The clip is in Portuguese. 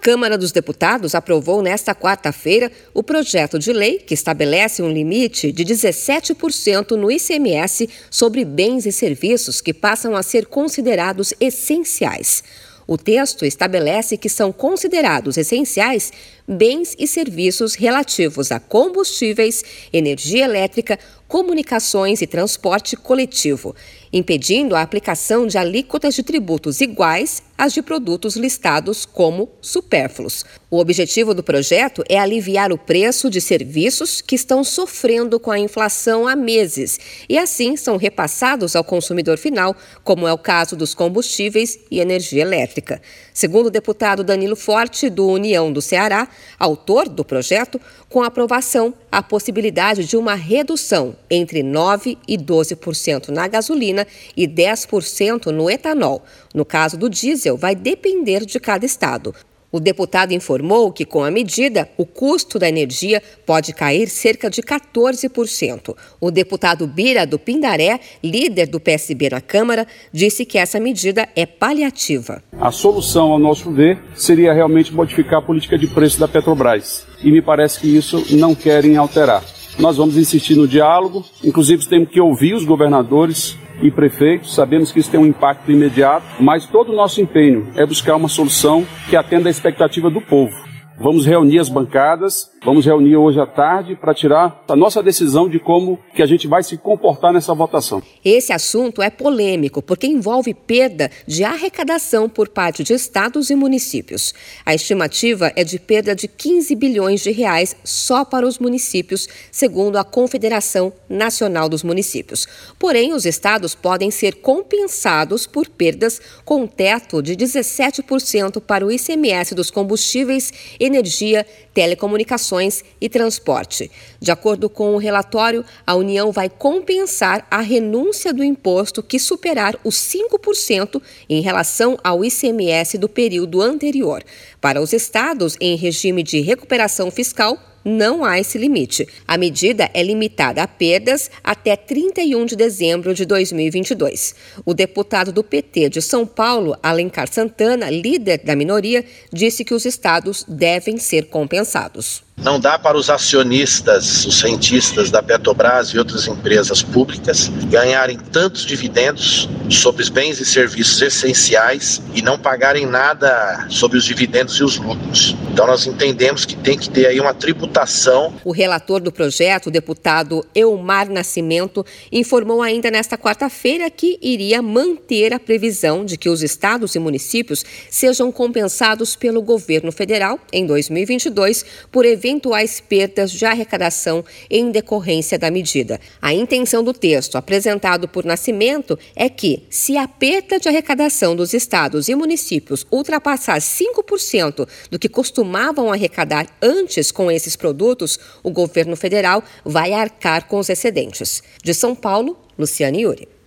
Câmara dos Deputados aprovou nesta quarta-feira o projeto de lei que estabelece um limite de 17% no ICMS sobre bens e serviços que passam a ser considerados essenciais. O texto estabelece que são considerados essenciais bens e serviços relativos a combustíveis, energia elétrica, comunicações e transporte coletivo, impedindo a aplicação de alíquotas de tributos iguais às de produtos listados como supérfluos. O objetivo do projeto é aliviar o preço de serviços que estão sofrendo com a inflação há meses e assim são repassados ao consumidor final, como é o caso dos combustíveis e energia elétrica. Segundo o deputado Danilo Forte, do União do Ceará, autor do projeto, com aprovação, a possibilidade de uma redução entre 9% e 12% na gasolina e 10% no etanol. No caso do diesel, vai depender de cada estado. O deputado informou que, com a medida, o custo da energia pode cair cerca de 14%. O deputado Bira do Pindaré, líder do PSB na Câmara, disse que essa medida é paliativa. A solução, ao nosso ver, seria realmente modificar a política de preço da Petrobras. E me parece que isso não querem alterar. Nós vamos insistir no diálogo, inclusive temos que ouvir os governadores, e prefeitos, sabemos que isso tem um impacto imediato, mas todo o nosso empenho é buscar uma solução que atenda à expectativa do povo. Vamos reunir as bancadas, vamos reunir hoje à tarde para tirar a nossa decisão de como que a gente vai se comportar nessa votação. Esse assunto é polêmico porque envolve perda de arrecadação por parte de estados e municípios. A estimativa é de perda de 15 bilhões de reais só para os municípios, segundo a Confederação Nacional dos Municípios. Porém, os estados podem ser compensados por perdas com um teto de 17% para o ICMS dos combustíveis e energia, telecomunicações e transporte. De acordo com o relatório, a União vai compensar a renúncia do imposto que superar os 5% em relação ao ICMS do período anterior. Para os estados em regime de recuperação fiscal, não há esse limite. A medida é limitada a perdas até 31 de dezembro de 2022. O deputado do PT de São Paulo, Alencar Santana, líder da minoria, disse que os estados devem ser compensados. Não dá para os acionistas, os cientistas da Petrobras e outras empresas públicas ganharem tantos dividendos sobre os bens e serviços essenciais e não pagarem nada sobre os dividendos e os lucros. Então nós entendemos que tem que ter aí uma tributação. O relator do projeto, o deputado Eumar Nascimento, informou ainda nesta quarta-feira que iria manter a previsão de que os estados e municípios sejam compensados pelo governo federal em 2022 por eventos eventuais perdas de arrecadação em decorrência da medida. A intenção do texto apresentado por Nascimento é que, se a perda de arrecadação dos estados e municípios ultrapassar 5% do que costumavam arrecadar antes com esses produtos, o governo federal vai arcar com os excedentes. De São Paulo, Luciane Yuri.